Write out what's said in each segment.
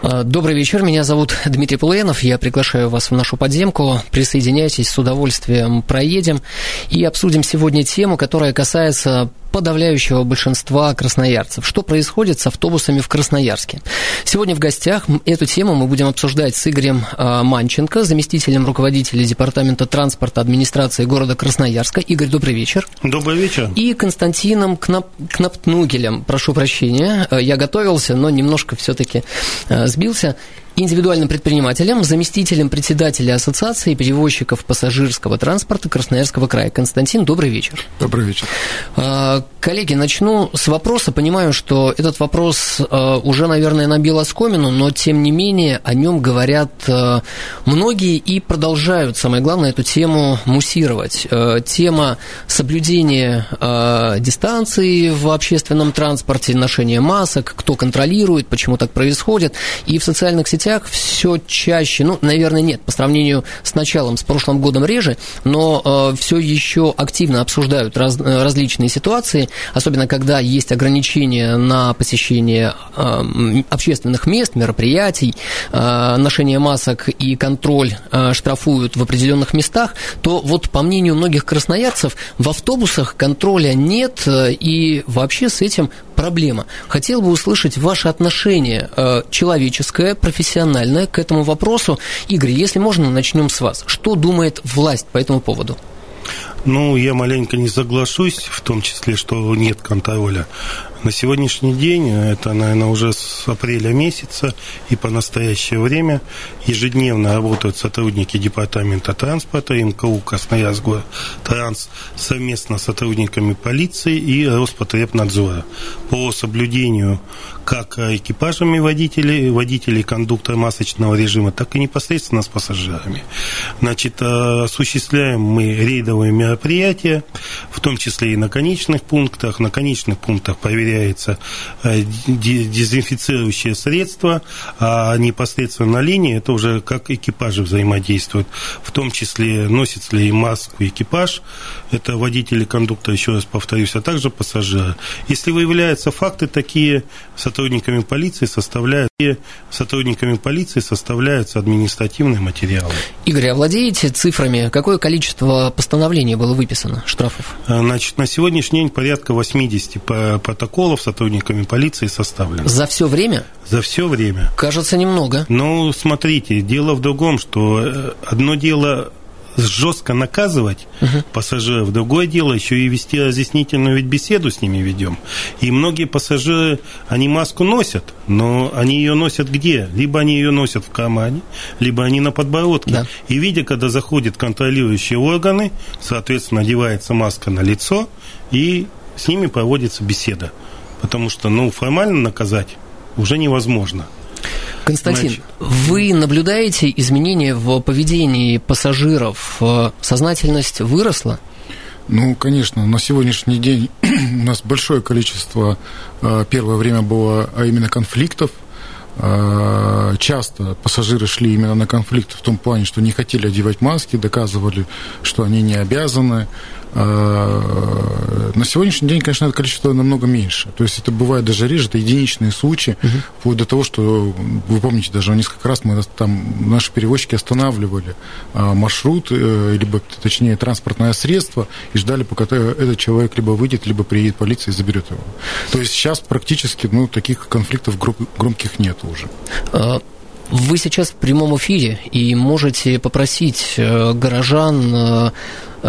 А, добрый вечер, меня зовут Дмитрий Полуянов, я приглашаю вас в нашу подземку, присоединяйтесь, с удовольствием проедем и обсудим сегодня тему, которая касается подавляющего большинства красноярцев. Что происходит с автобусами в Красноярске? Сегодня в гостях эту тему мы будем обсуждать с Игорем а, Манченко, заместителем руководителя Департамента транспорта администрации города Красноярска. Игорь, добрый вечер. Добрый вечер. И Константином Кнап... Кнаптнугелем. Прошу прощения, я готовился, но немножко все-таки а, сбился индивидуальным предпринимателем, заместителем председателя Ассоциации перевозчиков пассажирского транспорта Красноярского края. Константин, добрый вечер. Добрый вечер. А, коллеги, начну с вопроса. Понимаю, что этот вопрос а, уже, наверное, набил оскомину, но, тем не менее, о нем говорят а, многие и продолжают, самое главное, эту тему муссировать. Тема соблюдения дистанции в общественном транспорте, ношения масок, кто контролирует, почему так происходит. И в социальных сетях соцсетях все чаще, ну, наверное, нет, по сравнению с началом, с прошлым годом реже, но э, все еще активно обсуждают раз, э, различные ситуации, особенно когда есть ограничения на посещение э, общественных мест, мероприятий, э, ношение масок и контроль э, штрафуют в определенных местах, то вот по мнению многих красноярцев в автобусах контроля нет э, и вообще с этим проблема. Хотел бы услышать ваше отношение э, человеческое, профессиональное к этому вопросу. Игорь, если можно, начнем с вас. Что думает власть по этому поводу? Ну, я маленько не соглашусь, в том числе, что нет контроля. На сегодняшний день, это, наверное, уже с апреля месяца и по настоящее время, ежедневно работают сотрудники Департамента транспорта, МКУ Красноярск Транс совместно с сотрудниками полиции и Роспотребнадзора по соблюдению как экипажами водителей, водителей кондуктора масочного режима, так и непосредственно с пассажирами. Значит, э, осуществляем мы рейдовые мероприятия, в том числе и на конечных пунктах. На конечных пунктах проверяется э, дезинфицирующее средство, а непосредственно на линии это уже как экипажи взаимодействуют. В том числе носит ли маску экипаж, это водители кондуктора, еще раз повторюсь, а также пассажиры. Если выявляются факты такие, сотрудниками полиции составляют сотрудниками полиции составляются административные материалы. Игорь, а владеете цифрами? Какое количество постановлений было выписано, штрафов? А, значит, на сегодняшний день порядка 80 протоколов сотрудниками полиции составлено. За все время? За все время. Кажется, немного. Ну, смотрите, дело в другом, что э, одно дело жестко наказывать угу. пассажиров. Другое дело, еще и вести разъяснительную ведь беседу с ними ведем. И многие пассажиры, они маску носят, но они ее носят где? Либо они ее носят в кармане, либо они на подбородке. Да. И видя, когда заходят контролирующие органы, соответственно, одевается маска на лицо, и с ними проводится беседа. Потому что, ну, формально наказать уже невозможно. Константин, Значит, вы наблюдаете изменения в поведении пассажиров? Сознательность выросла? Ну, конечно, на сегодняшний день у нас большое количество, э, первое время было а именно конфликтов, э, часто пассажиры шли именно на конфликт в том плане, что не хотели одевать маски, доказывали, что они не обязаны, на сегодняшний день, конечно, это количество намного меньше. То есть это бывает даже реже, это единичные случаи, угу. вплоть до того, что, вы помните, даже несколько раз мы там, наши перевозчики останавливали а, маршрут, э, либо, точнее, транспортное средство, и ждали, пока этот человек либо выйдет, либо приедет полиция и заберет его. То есть сейчас практически ну, таких конфликтов громких нет уже. Вы сейчас в прямом эфире и можете попросить э, горожан э,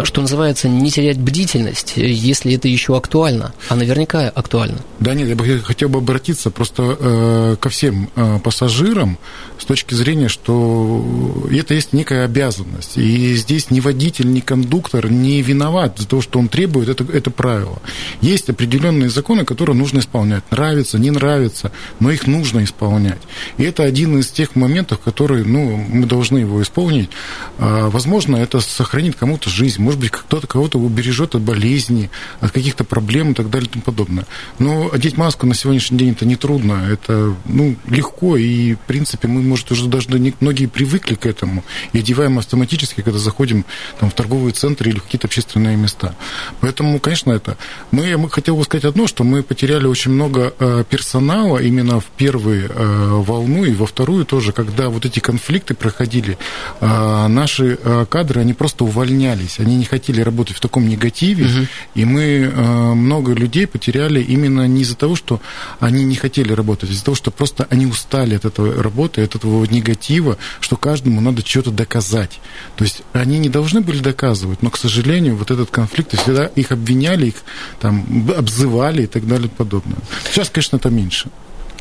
что называется, не терять бдительность, если это еще актуально, а наверняка актуально. Да нет, я бы хотел бы обратиться просто э, ко всем э, пассажирам с точки зрения, что это есть некая обязанность. И здесь ни водитель, ни кондуктор не виноват за то, что он требует это, это правило. Есть определенные законы, которые нужно исполнять. Нравится, не нравится, но их нужно исполнять. И это один из тех моментов, которые ну, мы должны его исполнить. А, возможно, это сохранит кому-то жизнь, может быть, кто-то кого-то убережет от болезни, от каких-то проблем и так далее и тому подобное. Но одеть маску на сегодняшний день это не трудно, это ну, легко, и, в принципе, мы, может, уже даже многие привыкли к этому и одеваем автоматически, когда заходим там, в торговые центры или в какие-то общественные места. Поэтому, конечно, это... Мы, мы хотел бы сказать одно, что мы потеряли очень много э, персонала именно в первую э, волну и во вторую тоже, когда вот эти конфликты проходили, э, наши кадры, они просто увольнялись, они не хотели работать в таком негативе, угу. и мы э, много людей потеряли именно не из-за того, что они не хотели работать, а из-за того, что просто они устали от этой работы, от этого негатива, что каждому надо что-то доказать. То есть они не должны были доказывать, но, к сожалению, вот этот конфликт, всегда их обвиняли, их там обзывали и так далее и подобное. Сейчас, конечно, это меньше.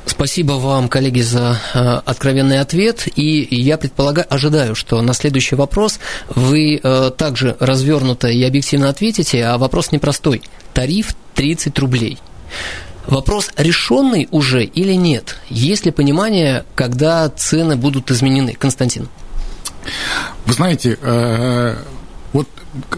Спасибо вам, коллеги, за э, откровенный ответ. И я предполагаю, ожидаю, что на следующий вопрос вы э, также развернуто и объективно ответите, а вопрос непростой. Тариф 30 рублей. Вопрос решенный уже или нет? Есть ли понимание, когда цены будут изменены? Константин. Вы знаете, э, вот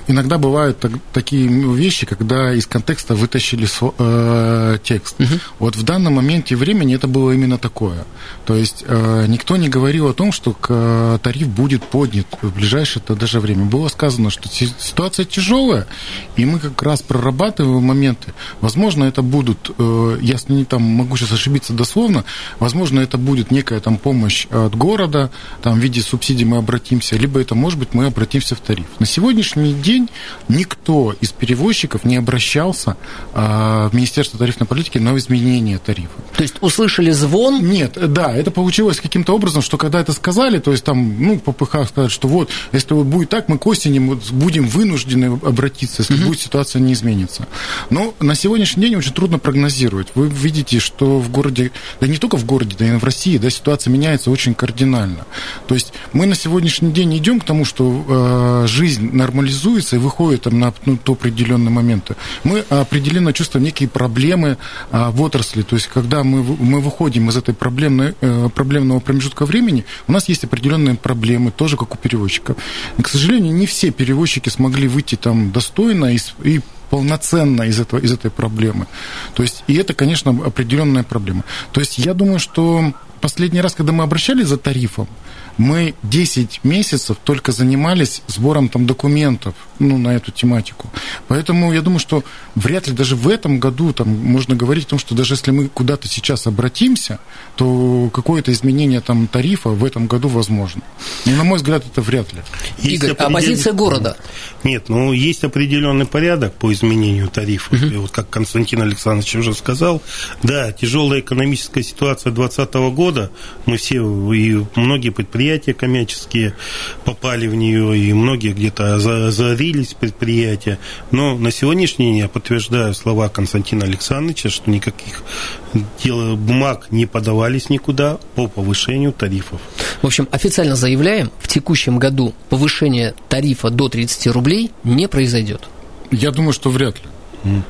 иногда бывают так, такие вещи, когда из контекста вытащили э, текст. Угу. Вот в данном моменте времени это было именно такое. То есть э, никто не говорил о том, что э, тариф будет поднят в ближайшее -то даже время. Было сказано, что ситуация тяжелая, и мы как раз прорабатываем моменты. Возможно, это будут, э, я не там могу сейчас ошибиться дословно, возможно, это будет некая там помощь от города, там в виде субсидий мы обратимся, либо это может быть мы обратимся в тариф. На сегодняшний сегодняшний день никто из перевозчиков не обращался а, в Министерство тарифной политики на изменение тарифа. То есть услышали звон? Нет, да, это получилось каким-то образом, что когда это сказали, то есть там, ну, по ПХ сказать, что вот, если вот будет так, мы к осени будем вынуждены обратиться, если угу. будет ситуация не изменится. Но на сегодняшний день очень трудно прогнозировать. Вы видите, что в городе, да не только в городе, да и в России, да, ситуация меняется очень кардинально. То есть мы на сегодняшний день идем к тому, что э, жизнь нормализуется реализуется и выходит там, на ну, то определенные моменты, мы определенно чувствуем некие проблемы а, в отрасли. То есть, когда мы, мы выходим из этой проблемной, э, проблемного промежутка времени, у нас есть определенные проблемы, тоже как у перевозчиков. И, к сожалению, не все перевозчики смогли выйти там достойно и, и полноценно из, этого, из этой проблемы. То есть, и это, конечно, определенная проблема. То есть, я думаю, что последний раз, когда мы обращались за тарифом, мы 10 месяцев только занимались сбором там документов ну, на эту тематику. Поэтому я думаю, что вряд ли даже в этом году там можно говорить о том, что даже если мы куда-то сейчас обратимся, то какое-то изменение там тарифа в этом году возможно. Но, на мой взгляд, это вряд ли. Есть Игорь, определен... а позиция города? Нет, ну, есть определенный порядок по изменению тарифа. Угу. И вот как Константин Александрович уже сказал, да, тяжелая экономическая ситуация 2020 года, мы все и многие предприятия коммерческие попали в нее, и многие где-то озарились предприятия. Но на сегодняшний день я подтверждаю слова Константина Александровича, что никаких дел, бумаг не подавались никуда по повышению тарифов. В общем, официально заявляем, в текущем году повышение тарифа до 30 рублей не произойдет. Я думаю, что вряд ли.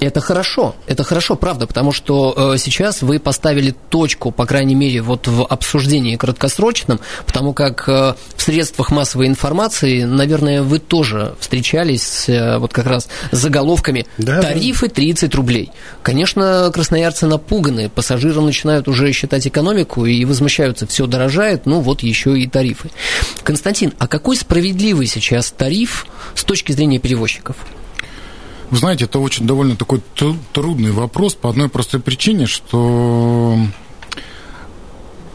Это хорошо, это хорошо, правда, потому что э, сейчас вы поставили точку, по крайней мере, вот в обсуждении краткосрочном, потому как э, в средствах массовой информации, наверное, вы тоже встречались с э, вот как раз заголовками да, «Тарифы 30 рублей». Конечно, красноярцы напуганы, пассажиры начинают уже считать экономику и возмущаются, все дорожает, ну вот еще и тарифы. Константин, а какой справедливый сейчас тариф с точки зрения перевозчиков? Вы знаете, это очень довольно такой трудный вопрос по одной простой причине, что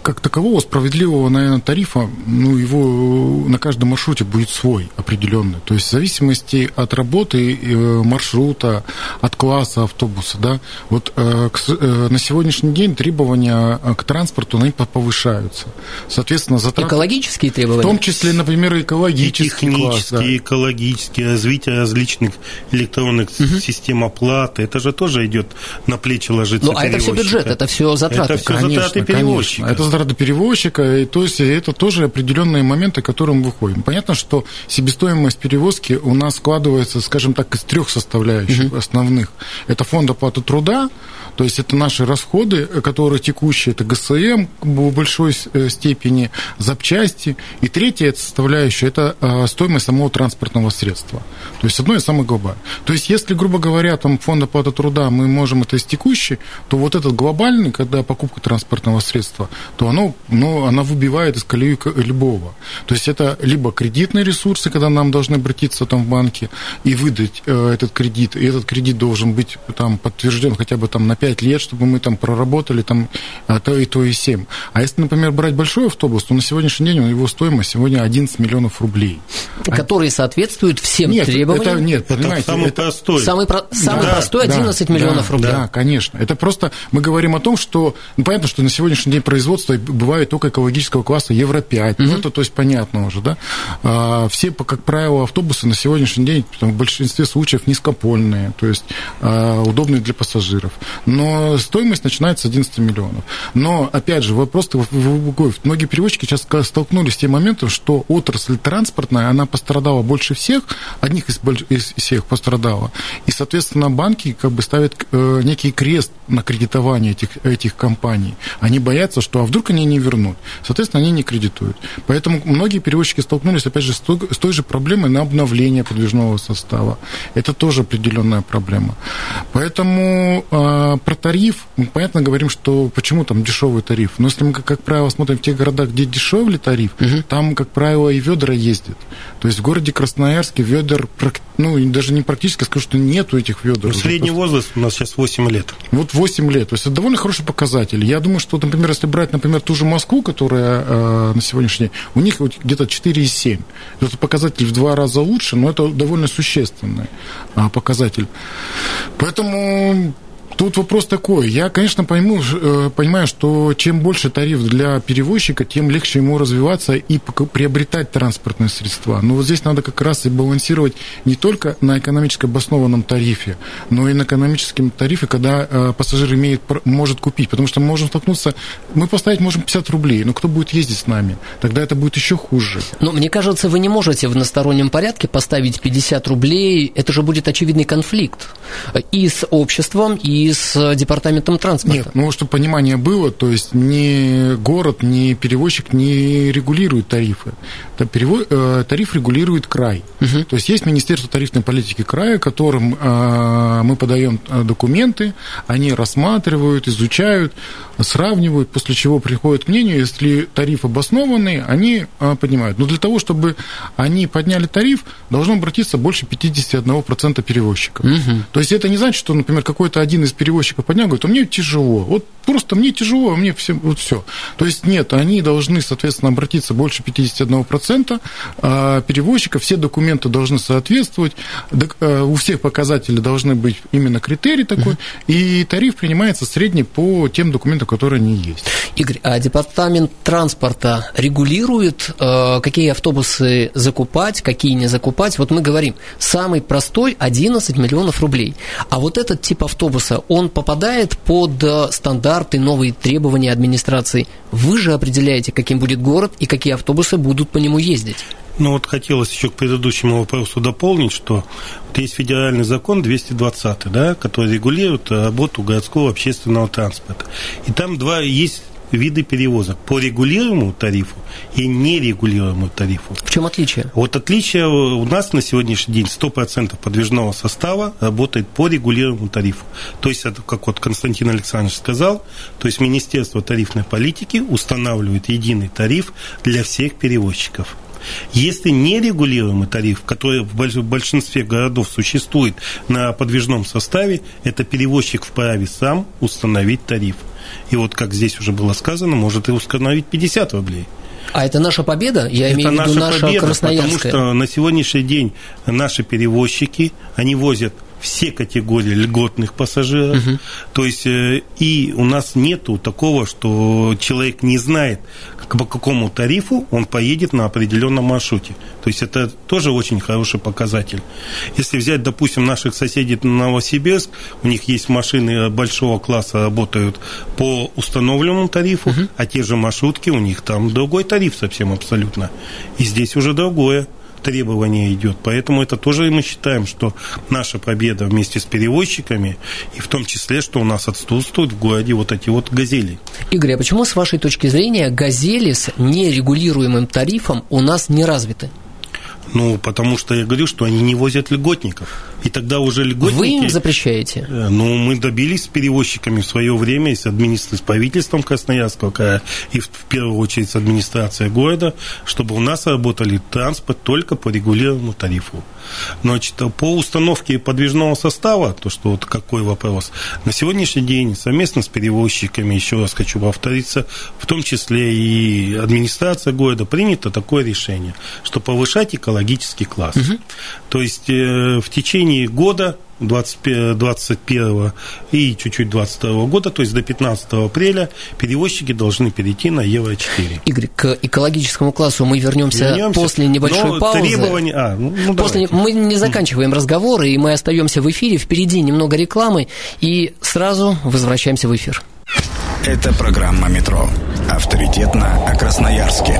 как такового справедливого, наверное, тарифа, ну, его на каждом маршруте будет свой определенный. То есть в зависимости от работы, э, маршрута, от класса автобуса, да, вот э, э, на сегодняшний день требования к транспорту, они повышаются. Соответственно, затраты... Экологические требования? В том числе, например, экологический и технические, класс. Да. экологические, развитие различных электронных угу. систем оплаты. Это же тоже идет на плечи ложится Ну, а это все бюджет, это все затраты. Это все конечно, затраты перевозчика. Конечно. Это затраты перевозчика, и, то есть это тоже определенные моменты, к которым мы выходим. Понятно, что себестоимость перевозки у нас складывается, скажем так, из трех составляющих угу. основных. Это фонд оплаты труда, то есть это наши расходы, которые текущие, это ГСМ в большой э, степени, запчасти. И третья составляющая – это э, стоимость самого транспортного средства. То есть одно из самых глобальных. То есть если, грубо говоря, там фонд оплаты труда мы можем это из текущей, то вот этот глобальный, когда покупка транспортного средства, то оно, ну, она выбивает из колеи любого. То есть это либо кредитные ресурсы, когда нам должны обратиться там в банки и выдать э, этот кредит, и этот кредит должен быть там подтвержден хотя бы там на 5 5 лет, чтобы мы там проработали там а, то и то и 7. А если, например, брать большой автобус, то на сегодняшний день его стоимость сегодня 11 миллионов рублей. Которые соответствуют всем нет, требованиям? Это, нет, понимаете. Это самый это, простой. Самый, про, самый да, простой 11 да, миллионов да, рублей. Да, конечно. Это просто мы говорим о том, что, ну, понятно, что на сегодняшний день производство бывает только экологического класса Евро-5. Угу. Ну, это, то есть, понятно уже, да. А, все, как правило, автобусы на сегодняшний день там, в большинстве случаев низкопольные, то есть а, удобные для пассажиров но стоимость начинается с 11 миллионов. Но, опять же, вопрос другой. Многие перевозчики сейчас столкнулись с тем моментом, что отрасль транспортная, она пострадала больше всех, одних из, из всех пострадала. И, соответственно, банки как бы ставят э, некий крест на кредитование этих, этих компаний. Они боятся, что а вдруг они не вернут. Соответственно, они не кредитуют. Поэтому многие перевозчики столкнулись, опять же, с той, с той же проблемой на обновление подвижного состава. Это тоже определенная проблема. Поэтому э, про тариф, мы понятно говорим, что почему там дешевый тариф. Но если мы, как, как правило, смотрим в тех городах, где дешевле тариф, угу. там, как правило, и ведра ездят. То есть в городе Красноярске ведер, ну, даже не практически, скажу, что нету этих ведер. Ну, средний возраст у нас сейчас 8 лет. Вот 8 лет. То есть это довольно хороший показатель. Я думаю, что, например, если брать, например, ту же Москву, которая э, на сегодняшний день, у них вот где-то 4,7. Это показатель в два раза лучше, но это довольно существенный э, показатель. Поэтому Тут вопрос такой. Я, конечно, пойму, э, понимаю, что чем больше тариф для перевозчика, тем легче ему развиваться и приобретать транспортные средства. Но вот здесь надо как раз и балансировать не только на экономически обоснованном тарифе, но и на экономическом тарифе, когда э, пассажир имеет, может купить. Потому что мы можем столкнуться, мы поставить можем 50 рублей, но кто будет ездить с нами? Тогда это будет еще хуже. Но мне кажется, вы не можете в одностороннем порядке поставить 50 рублей. Это же будет очевидный конфликт и с обществом, и и с э, департаментом транспорта. Нет, ну, чтобы понимание было, то есть ни город, ни перевозчик не регулирует тарифы. Э, тариф регулирует край. Угу. То есть есть Министерство тарифной политики края, которым э, мы подаем документы, они рассматривают, изучают, сравнивают, после чего приходят к мнению, если тариф обоснованный, они поднимают. Но для того, чтобы они подняли тариф, должно обратиться больше 51% перевозчиков. Угу. То есть это не значит, что, например, какой-то один из перевозчиков поднял, говорит, а мне тяжело. Вот просто мне тяжело, а мне все, вот все. То есть нет, они должны, соответственно, обратиться больше 51% а перевозчиков, все документы должны соответствовать, э, у всех показателей должны быть именно критерий такой, угу. и тариф принимается средний по тем документам, которые они есть. Игорь, а департамент транспорта регулирует, э, какие автобусы закупать, какие не закупать? Вот мы говорим, самый простой 11 миллионов рублей. А вот этот тип автобуса, он попадает под э, стандарты, новые требования администрации. Вы же определяете, каким будет город и какие автобусы будут по нему ездить. Ну вот хотелось еще к предыдущему вопросу дополнить, что вот есть федеральный закон 220, да, который регулирует работу городского общественного транспорта. И там два есть виды перевозок по регулируемому тарифу и нерегулируемому тарифу. В чем отличие? Вот отличие у нас на сегодняшний день 100% подвижного состава работает по регулируемому тарифу. То есть, это, как вот Константин Александрович сказал, то есть Министерство тарифной политики устанавливает единый тариф для всех перевозчиков. Если нерегулируемый тариф, который в большинстве городов существует на подвижном составе, это перевозчик вправе сам установить тариф. И вот, как здесь уже было сказано, может и установить 50 рублей. А это наша победа? Я это имею в виду наша, наша победа, красноярская. Потому что на сегодняшний день наши перевозчики, они возят все категории льготных пассажиров. Угу. То есть э, и у нас нету такого, что человек не знает, по какому тарифу он поедет на определенном маршруте. То есть это тоже очень хороший показатель. Если взять, допустим, наших соседей Новосибирск, у них есть машины большого класса, работают по установленному тарифу, угу. а те же маршрутки, у них там другой тариф совсем абсолютно. И здесь уже другое требование идет. Поэтому это тоже мы считаем, что наша победа вместе с перевозчиками, и в том числе, что у нас отсутствуют в городе вот эти вот газели. Игорь, а почему, с вашей точки зрения, газели с нерегулируемым тарифом у нас не развиты? Ну, потому что я говорю, что они не возят льготников. И тогда уже льготники... Вы им запрещаете? Э, ну, мы добились с перевозчиками в свое время, и с администрацией, с правительством Красноярского и в первую очередь с администрацией города, чтобы у нас работали транспорт только по регулируемому тарифу. Значит, по установке подвижного состава, то, что вот какой вопрос, на сегодняшний день совместно с перевозчиками, еще раз хочу повториться, в том числе и администрация города, принято такое решение, что повышать экологический класс. Угу. То есть э, в течение года 2021 и чуть-чуть 2022 года, то есть до 15 апреля, перевозчики должны перейти на Евро-4. Игорь, к экологическому классу мы вернемся, вернемся после небольшой паузы. Требования... А, ну, ну, после... Мы не заканчиваем разговор, и мы остаемся в эфире. Впереди немного рекламы, и сразу возвращаемся в эфир. Это программа «Метро». Авторитетно о Красноярске.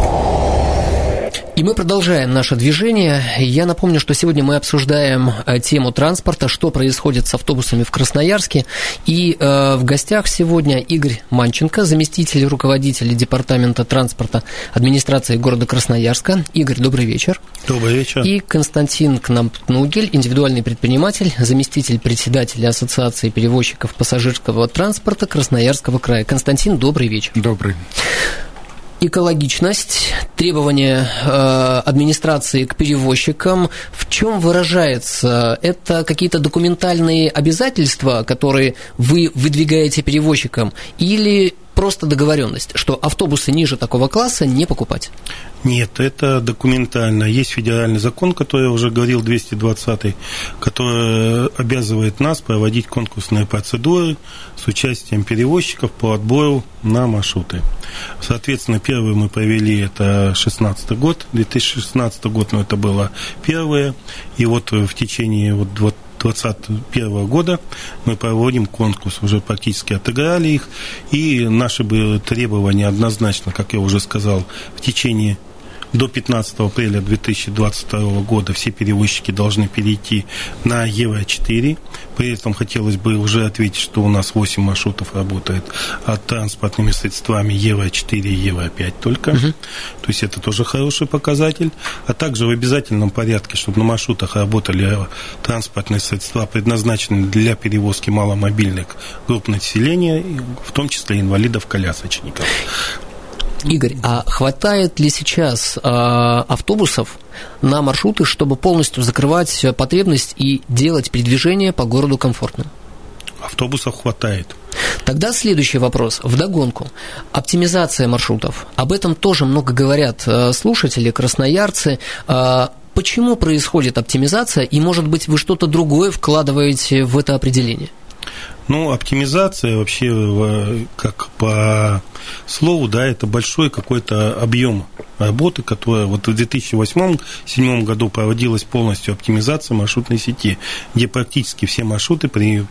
И мы продолжаем наше движение. Я напомню, что сегодня мы обсуждаем э, тему транспорта, что происходит с автобусами в Красноярске. И э, в гостях сегодня Игорь Манченко, заместитель руководителя Департамента транспорта администрации города Красноярска. Игорь, добрый вечер. Добрый вечер. И Константин Кнампнугель, индивидуальный предприниматель, заместитель председателя Ассоциации перевозчиков пассажирского транспорта Красноярского края. Константин, добрый вечер. Добрый экологичность, требования э, администрации к перевозчикам. В чем выражается? Это какие-то документальные обязательства, которые вы выдвигаете перевозчикам, или просто договоренность, что автобусы ниже такого класса не покупать? Нет, это документально. Есть федеральный закон, который я уже говорил, 220, который обязывает нас проводить конкурсные процедуры с участием перевозчиков по отбору на маршруты. Соответственно, первый мы провели, это 16 год, 2016 год, но это было первое. И вот в течение вот 2021 года. Мы проводим конкурс, уже практически отыграли их, и наши требования однозначно, как я уже сказал, в течение до 15 апреля 2022 года все перевозчики должны перейти на Евро-4. При этом хотелось бы уже ответить, что у нас 8 маршрутов работает от транспортными средствами Евро-4 и Евро-5 только. Угу. То есть это тоже хороший показатель. А также в обязательном порядке, чтобы на маршрутах работали транспортные средства, предназначенные для перевозки маломобильных групп населения, в том числе инвалидов-колясочников. Игорь, а хватает ли сейчас э, автобусов на маршруты, чтобы полностью закрывать потребность и делать передвижение по городу комфортным? Автобусов хватает. Тогда следующий вопрос. Вдогонку. Оптимизация маршрутов. Об этом тоже много говорят э, слушатели, красноярцы. Э, почему происходит оптимизация, и, может быть, вы что-то другое вкладываете в это определение? Ну, оптимизация вообще, как по слову, да, это большой какой-то объем работы, которая вот в 2008-2007 году проводилась полностью оптимизация маршрутной сети, где практически все маршруты при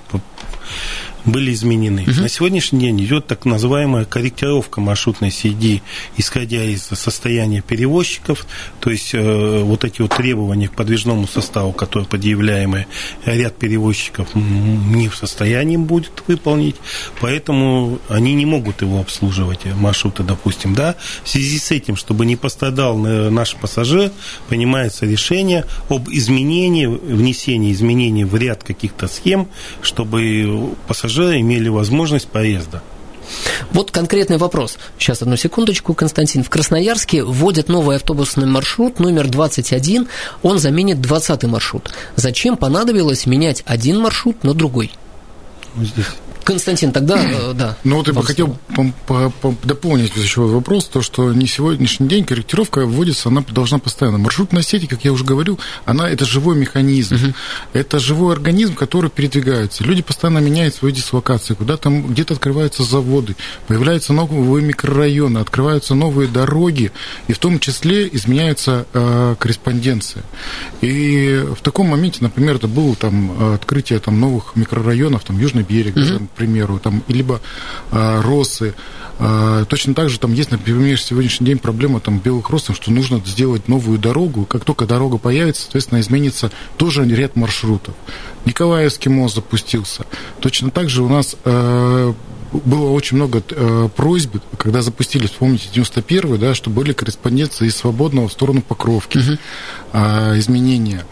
были изменены. Угу. На сегодняшний день идет так называемая корректировка маршрутной сети, исходя из состояния перевозчиков, то есть э, вот эти вот требования к подвижному составу, которые предъявляемые, ряд перевозчиков не в состоянии будет выполнить, поэтому они не могут его обслуживать, э, маршруты, допустим, да. В связи с этим, чтобы не пострадал э, наш пассажир, принимается решение об изменении, внесении изменений в ряд каких-то схем, чтобы пассажиры имели возможность поезда. Вот конкретный вопрос. Сейчас, одну секундочку, Константин. В Красноярске вводят новый автобусный маршрут номер 21. Он заменит 20 маршрут. Зачем понадобилось менять один маршрут на другой? здесь Константин, тогда, э, да. Ну вот я бы хотел дополнить еще вопрос, то, что не сегодняшний день корректировка вводится, она должна постоянно. Маршрутная сеть, как я уже говорил, она это живой механизм. Угу. Это живой организм, который передвигается. Люди постоянно меняют свои дислокации, куда там где-то открываются заводы, появляются новые микрорайоны, открываются новые дороги, и в том числе изменяется э, корреспонденция. И в таком моменте, например, это было там открытие там новых микрорайонов, там Южный берег, угу. там, примеру, там либо э, Росы. Э, точно так же там есть, например, сегодняшний день проблема там белых росов, что нужно сделать новую дорогу. Как только дорога появится, соответственно, изменится тоже ряд маршрутов. Николаевский мост запустился. Точно так же у нас э, было очень много э, просьб, когда запустили, вспомните, 91-й, да, что были корреспонденции из свободного в сторону Покровки, угу. э, изменения.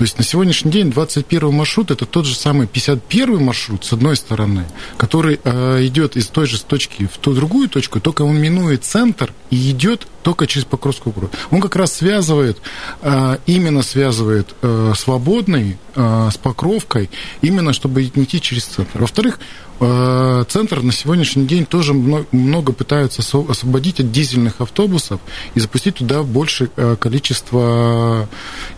То есть на сегодняшний день 21 маршрут это тот же самый 51 маршрут, с одной стороны, который э, идет из той же точки в ту другую точку, только он минует центр и идет только через Покровскую гору. Он как раз связывает, э, именно связывает э, свободный э, с Покровкой, именно чтобы идти через центр. Во-вторых, э, центр на сегодняшний день тоже много пытаются освободить от дизельных автобусов и запустить туда больше э, количество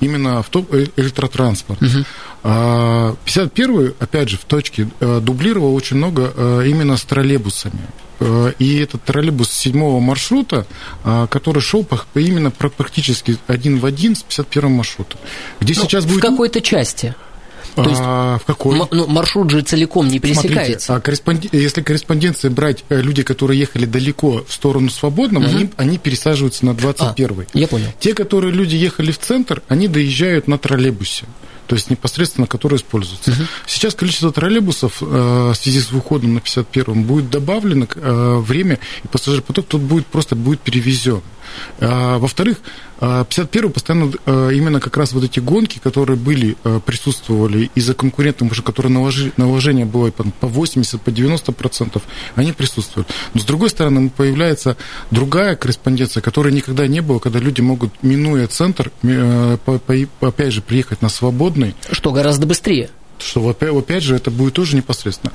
именно автобусов электротранспорт. Угу. 51-й, опять же, в точке э, дублировал очень много э, именно с троллейбусами. Э, и этот троллейбус седьмого маршрута, который шел именно практически один в один с 51 маршрутом. Где ну, сейчас в будет... какой-то части. То есть, а, в какой? ну, маршрут же целиком не пересекается. Смотрите, а корреспонди... если корреспонденции брать люди, которые ехали далеко в сторону свободного, угу. они, они пересаживаются на 21 а, Я понял. Те, которые люди ехали в центр, они доезжают на троллейбусе то есть непосредственно которые используются. Угу. Сейчас количество троллейбусов э, в связи с выходом на 51-м будет добавлено э, время, и пассажиропоток тут будет просто будет перевезен. А, во-вторых, 51-й а, постоянно а, именно как раз вот эти гонки, которые были, присутствовали из-за конкурентов, уже которые наложение было по 80, по 90 процентов, они присутствуют. Но с другой стороны, появляется другая корреспонденция, которой никогда не было, когда люди могут, минуя центр, опять же, приехать на свободный. Что гораздо быстрее что, опять же, это будет тоже непосредственно.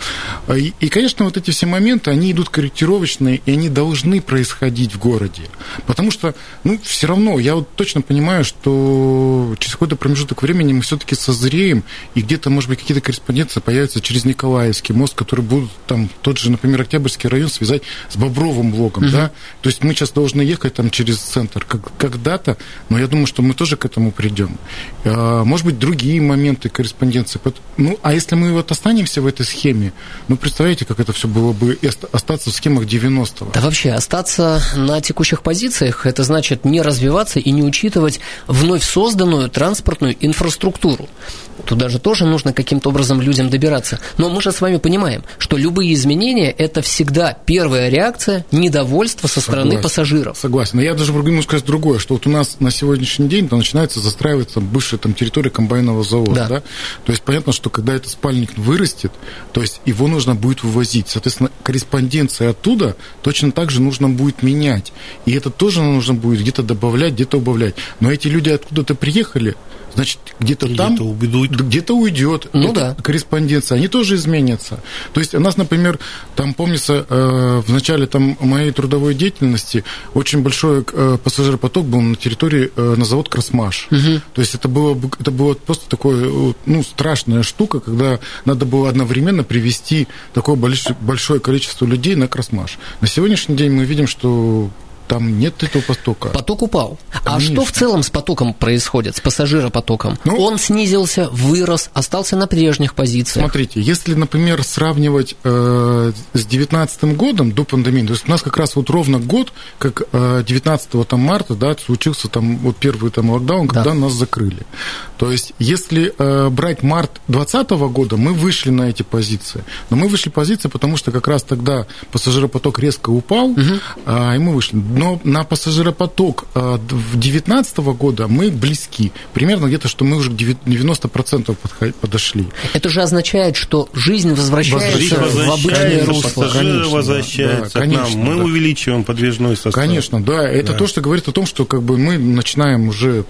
А, и, и, конечно, вот эти все моменты, они идут корректировочные, и они должны происходить в городе. Потому что, ну, все равно, я вот точно понимаю, что через какой-то промежуток времени мы все-таки созреем, и где-то, может быть, какие-то корреспонденции появятся через Николаевский мост, который будут там, тот же, например, Октябрьский район связать с Бобровым блоком, угу. да? То есть мы сейчас должны ехать там через центр как, когда-то, но я думаю, что мы тоже к этому придем. А, может быть, другие моменты корреспонденции. Ну, а если мы вот останемся в этой схеме, ну, представляете, как это все было бы остаться в схемах 90-го? Да вообще, остаться на текущих позициях, это значит не развиваться и не учитывать вновь созданную транспортную инфраструктуру. Туда же тоже нужно каким-то образом людям добираться. Но мы же с вами понимаем, что любые изменения – это всегда первая реакция недовольства со стороны Согласен. пассажиров. Согласен. Но я даже могу сказать другое, что вот у нас на сегодняшний день начинается застраиваться бывшая там, территория комбайнового завода. Да. Да? То есть понятно, что когда этот спальник вырастет, то есть его нужно будет вывозить. Соответственно, корреспонденция оттуда точно так же нужно будет менять. И это тоже нужно будет где-то добавлять, где-то убавлять. Но эти люди откуда-то приехали, значит, где-то где там уйдут. где-то уйдет ну, да. корреспонденция, они тоже изменятся. То есть у нас, например, там, помнится, э, в начале там, моей трудовой деятельности очень большой э, пассажиропоток был на территории, э, на завод «Красмаш». Угу. То есть это было, это было просто такое, ну, страшная штука, когда надо было одновременно привести такое большое количество людей на «Красмаш». На сегодняшний день мы видим, что там нет этого потока. Поток упал. Конечно. А что в целом с потоком происходит, с пассажиропотоком? Ну, Он снизился, вырос, остался на прежних позициях. Смотрите, если, например, сравнивать э, с 2019 годом до пандемии, то есть у нас как раз вот ровно год, как э, 19 там, марта, да, случился там вот первый там локдаун, когда да. нас закрыли. То есть, если э, брать март 2020 года, мы вышли на эти позиции. Но мы вышли позиции, потому что как раз тогда пассажиропоток резко упал, угу. э, и мы вышли но на пассажиропоток 2019 э, года мы близки. Примерно где-то, что мы уже к 90% подошли. Это же означает, что жизнь возвращается, жизнь возвращается в обычное русло. Пассажиры конечно, возвращаются да, конечно, к нам. Мы да. увеличиваем подвижной состав. Конечно, да. Это да. то, что говорит о том, что как бы мы начинаем уже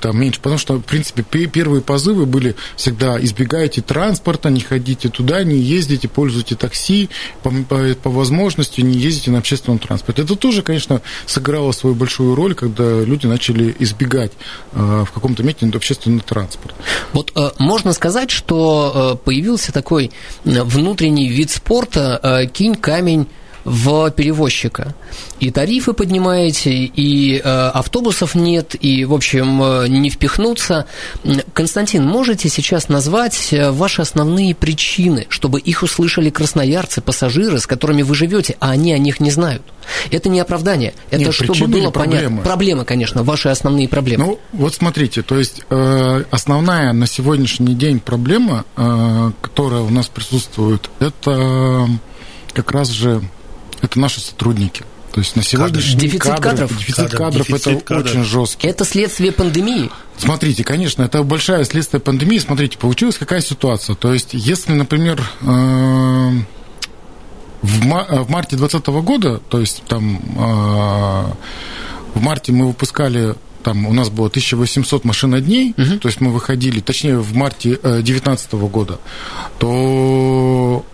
там меньше, потому что, в принципе, первые позывы были всегда избегайте транспорта, не ходите туда, не ездите, пользуйте такси, по, по, по возможности не ездите на общественном транспорте. Это тоже, конечно, сыграло свою большую роль, когда люди начали избегать э, в каком-то месте общественный транспорт. Вот э, можно сказать, что э, появился такой внутренний вид спорта э, кинь камень в перевозчика. И тарифы поднимаете, и э, автобусов нет, и, в общем, э, не впихнуться. Константин, можете сейчас назвать э, ваши основные причины, чтобы их услышали красноярцы, пассажиры, с которыми вы живете, а они о них не знают? Это не оправдание, это Нет, чтобы было понятно. Проблемы, конечно, ваши основные проблемы. Ну, вот смотрите, то есть э, основная на сегодняшний день проблема, э, которая у нас присутствует, это как раз же это наши сотрудники. То есть на сегодняшний день дефицит кадров, дефицит кадров, дефицит это кадров. очень жесткий. Это следствие пандемии. Смотрите, конечно, это большое следствие пандемии. Смотрите, получилась какая ситуация. То есть, если, например, э, в марте 2020 года, то есть там э, в марте мы выпускали там у нас было 1800 машинодней, угу. то есть мы выходили, точнее в марте 2019 года, то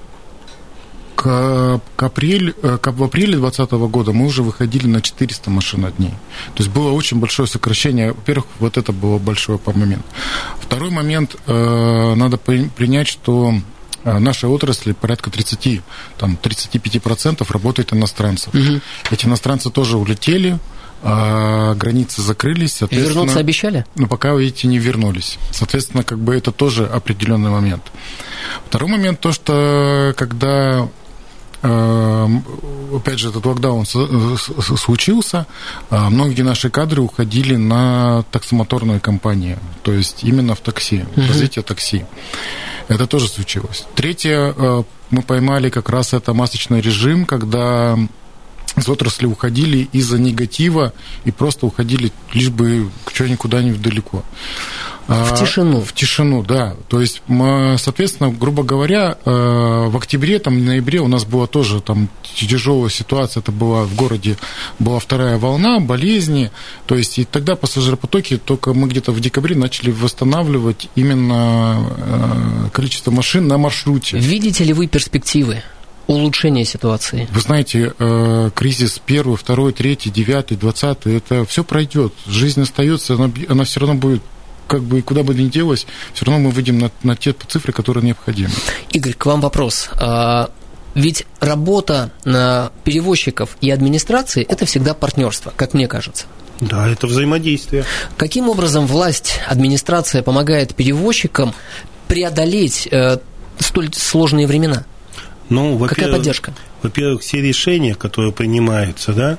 к, к, апрель, э, к, в апреле 2020 года мы уже выходили на 400 машин дней. То есть было очень большое сокращение. Во-первых, вот это было большой момент. Второй момент, э, надо принять, что э, нашей отрасли порядка 30, там, 35% работает иностранцев. Угу. Эти иностранцы тоже улетели, а границы закрылись. Соответственно, Вернуться обещали? Но пока, видите, не вернулись. Соответственно, как бы это тоже определенный момент. Второй момент, то, что когда опять же, этот локдаун случился, а многие наши кадры уходили на таксомоторные компании, то есть именно в такси, в развитие такси. Это тоже случилось. Третье, э, мы поймали как раз это масочный режим, когда из отрасли уходили из-за негатива и просто уходили лишь бы что-нибудь куда-нибудь далеко. В тишину. В тишину, да. То есть, соответственно, грубо говоря, э, в октябре, там, в ноябре у нас была тоже там тяжелая ситуация. Это была в городе, была вторая волна, болезни. То есть, и тогда пассажиропотоки только мы где-то в декабре начали восстанавливать именно э, количество машин на маршруте. Видите ли вы перспективы? Улучшения ситуации? Вы знаете, э, кризис первый, второй, третий, девятый, двадцатый, это все пройдет. Жизнь остается, она, она все равно будет как бы куда бы ни делось, все равно мы выйдем на, на те цифры, которые необходимы. Игорь, к вам вопрос. А, ведь работа на перевозчиков и администрации – это всегда партнерство, как мне кажется. Да, это взаимодействие. Каким образом власть, администрация помогает перевозчикам преодолеть э, столь сложные времена? Ну, Какая поддержка? Во-первых, все решения, которые принимаются, да,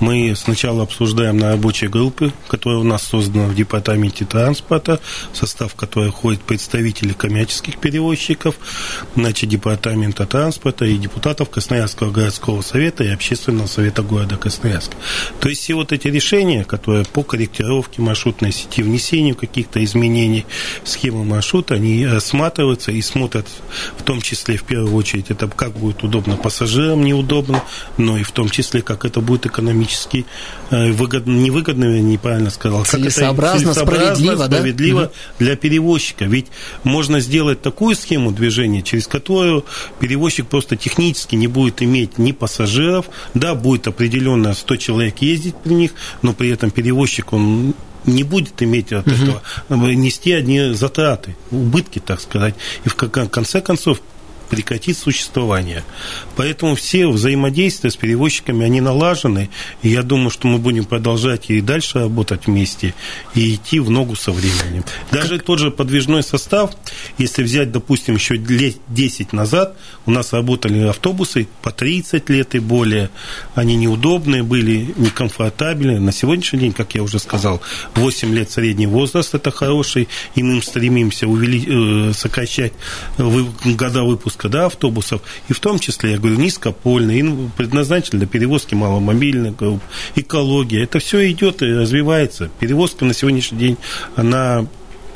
мы сначала обсуждаем на рабочей группе, которая у нас создана в департаменте транспорта, в состав которой входят представители коммерческих перевозчиков, значит, департамента транспорта и депутатов Красноярского городского совета и общественного совета города Красноярск. То есть все вот эти решения, которые по корректировке маршрутной сети, внесению каких-то изменений в схему маршрута, они рассматриваются и смотрят в том числе в первую очередь это как будет удобно пассажирам, пассажирам неудобно, но и в том числе, как это будет экономически э, выгодно, невыгодно, я неправильно сказал. Целесообразно, как это справедливо, справедливо да? для перевозчика. Ведь можно сделать такую схему движения, через которую перевозчик просто технически не будет иметь ни пассажиров, да, будет определенно 100 человек ездить при них, но при этом перевозчик, он не будет иметь от угу. этого нести одни затраты, убытки, так сказать. И в конце концов прекратит существование. Поэтому все взаимодействия с перевозчиками, они налажены, и я думаю, что мы будем продолжать и дальше работать вместе, и идти в ногу со временем. Даже тот же подвижной состав, если взять, допустим, еще лет 10 назад, у нас работали автобусы по 30 лет и более, они неудобные были, некомфортабельные. На сегодняшний день, как я уже сказал, 8 лет средний возраст, это хороший, и мы стремимся увели... Э, сокращать года выпуска перевозка да, автобусов, и в том числе, я говорю, низкопольные, предназначены для перевозки маломобильных групп, экология. Это все идет и развивается. Перевозка на сегодняшний день, она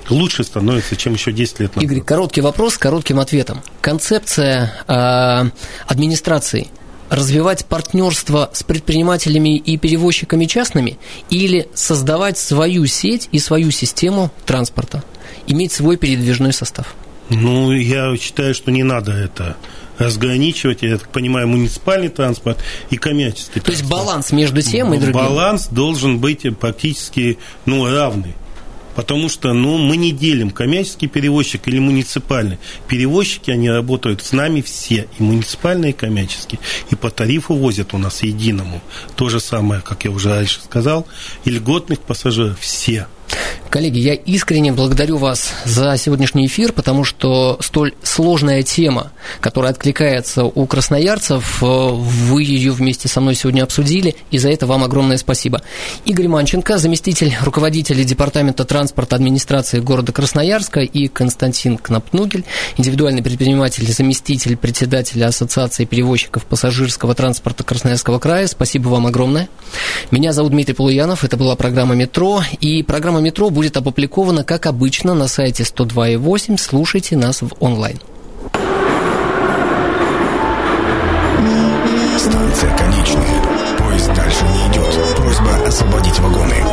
лучше становится, чем еще 10 лет назад. Игорь, короткий вопрос с коротким ответом. Концепция э, администрации развивать партнерство с предпринимателями и перевозчиками частными или создавать свою сеть и свою систему транспорта, иметь свой передвижной состав? Ну, я считаю, что не надо это разграничивать, я так понимаю, муниципальный транспорт и коммерческий То есть баланс между тем и другим? Баланс должен быть практически ну, равный. Потому что ну, мы не делим коммерческий перевозчик или муниципальный. Перевозчики, они работают с нами все, и муниципальные, и коммерческие. И по тарифу возят у нас единому. То же самое, как я уже раньше сказал, и льготных пассажиров все – Коллеги, я искренне благодарю вас за сегодняшний эфир, потому что столь сложная тема, которая откликается у красноярцев, э, вы ее вместе со мной сегодня обсудили, и за это вам огромное спасибо. Игорь Манченко, заместитель руководителя Департамента транспорта администрации города Красноярска, и Константин Кнапнугель, индивидуальный предприниматель, заместитель председателя Ассоциации перевозчиков пассажирского транспорта Красноярского края. Спасибо вам огромное. Меня зовут Дмитрий Полуянов, это была программа «Метро», и программа программа «Метро» будет опубликована, как обычно, на сайте 102.8. Слушайте нас в онлайн. Станция конечная. Поезд дальше не идет. Просьба освободить вагоны.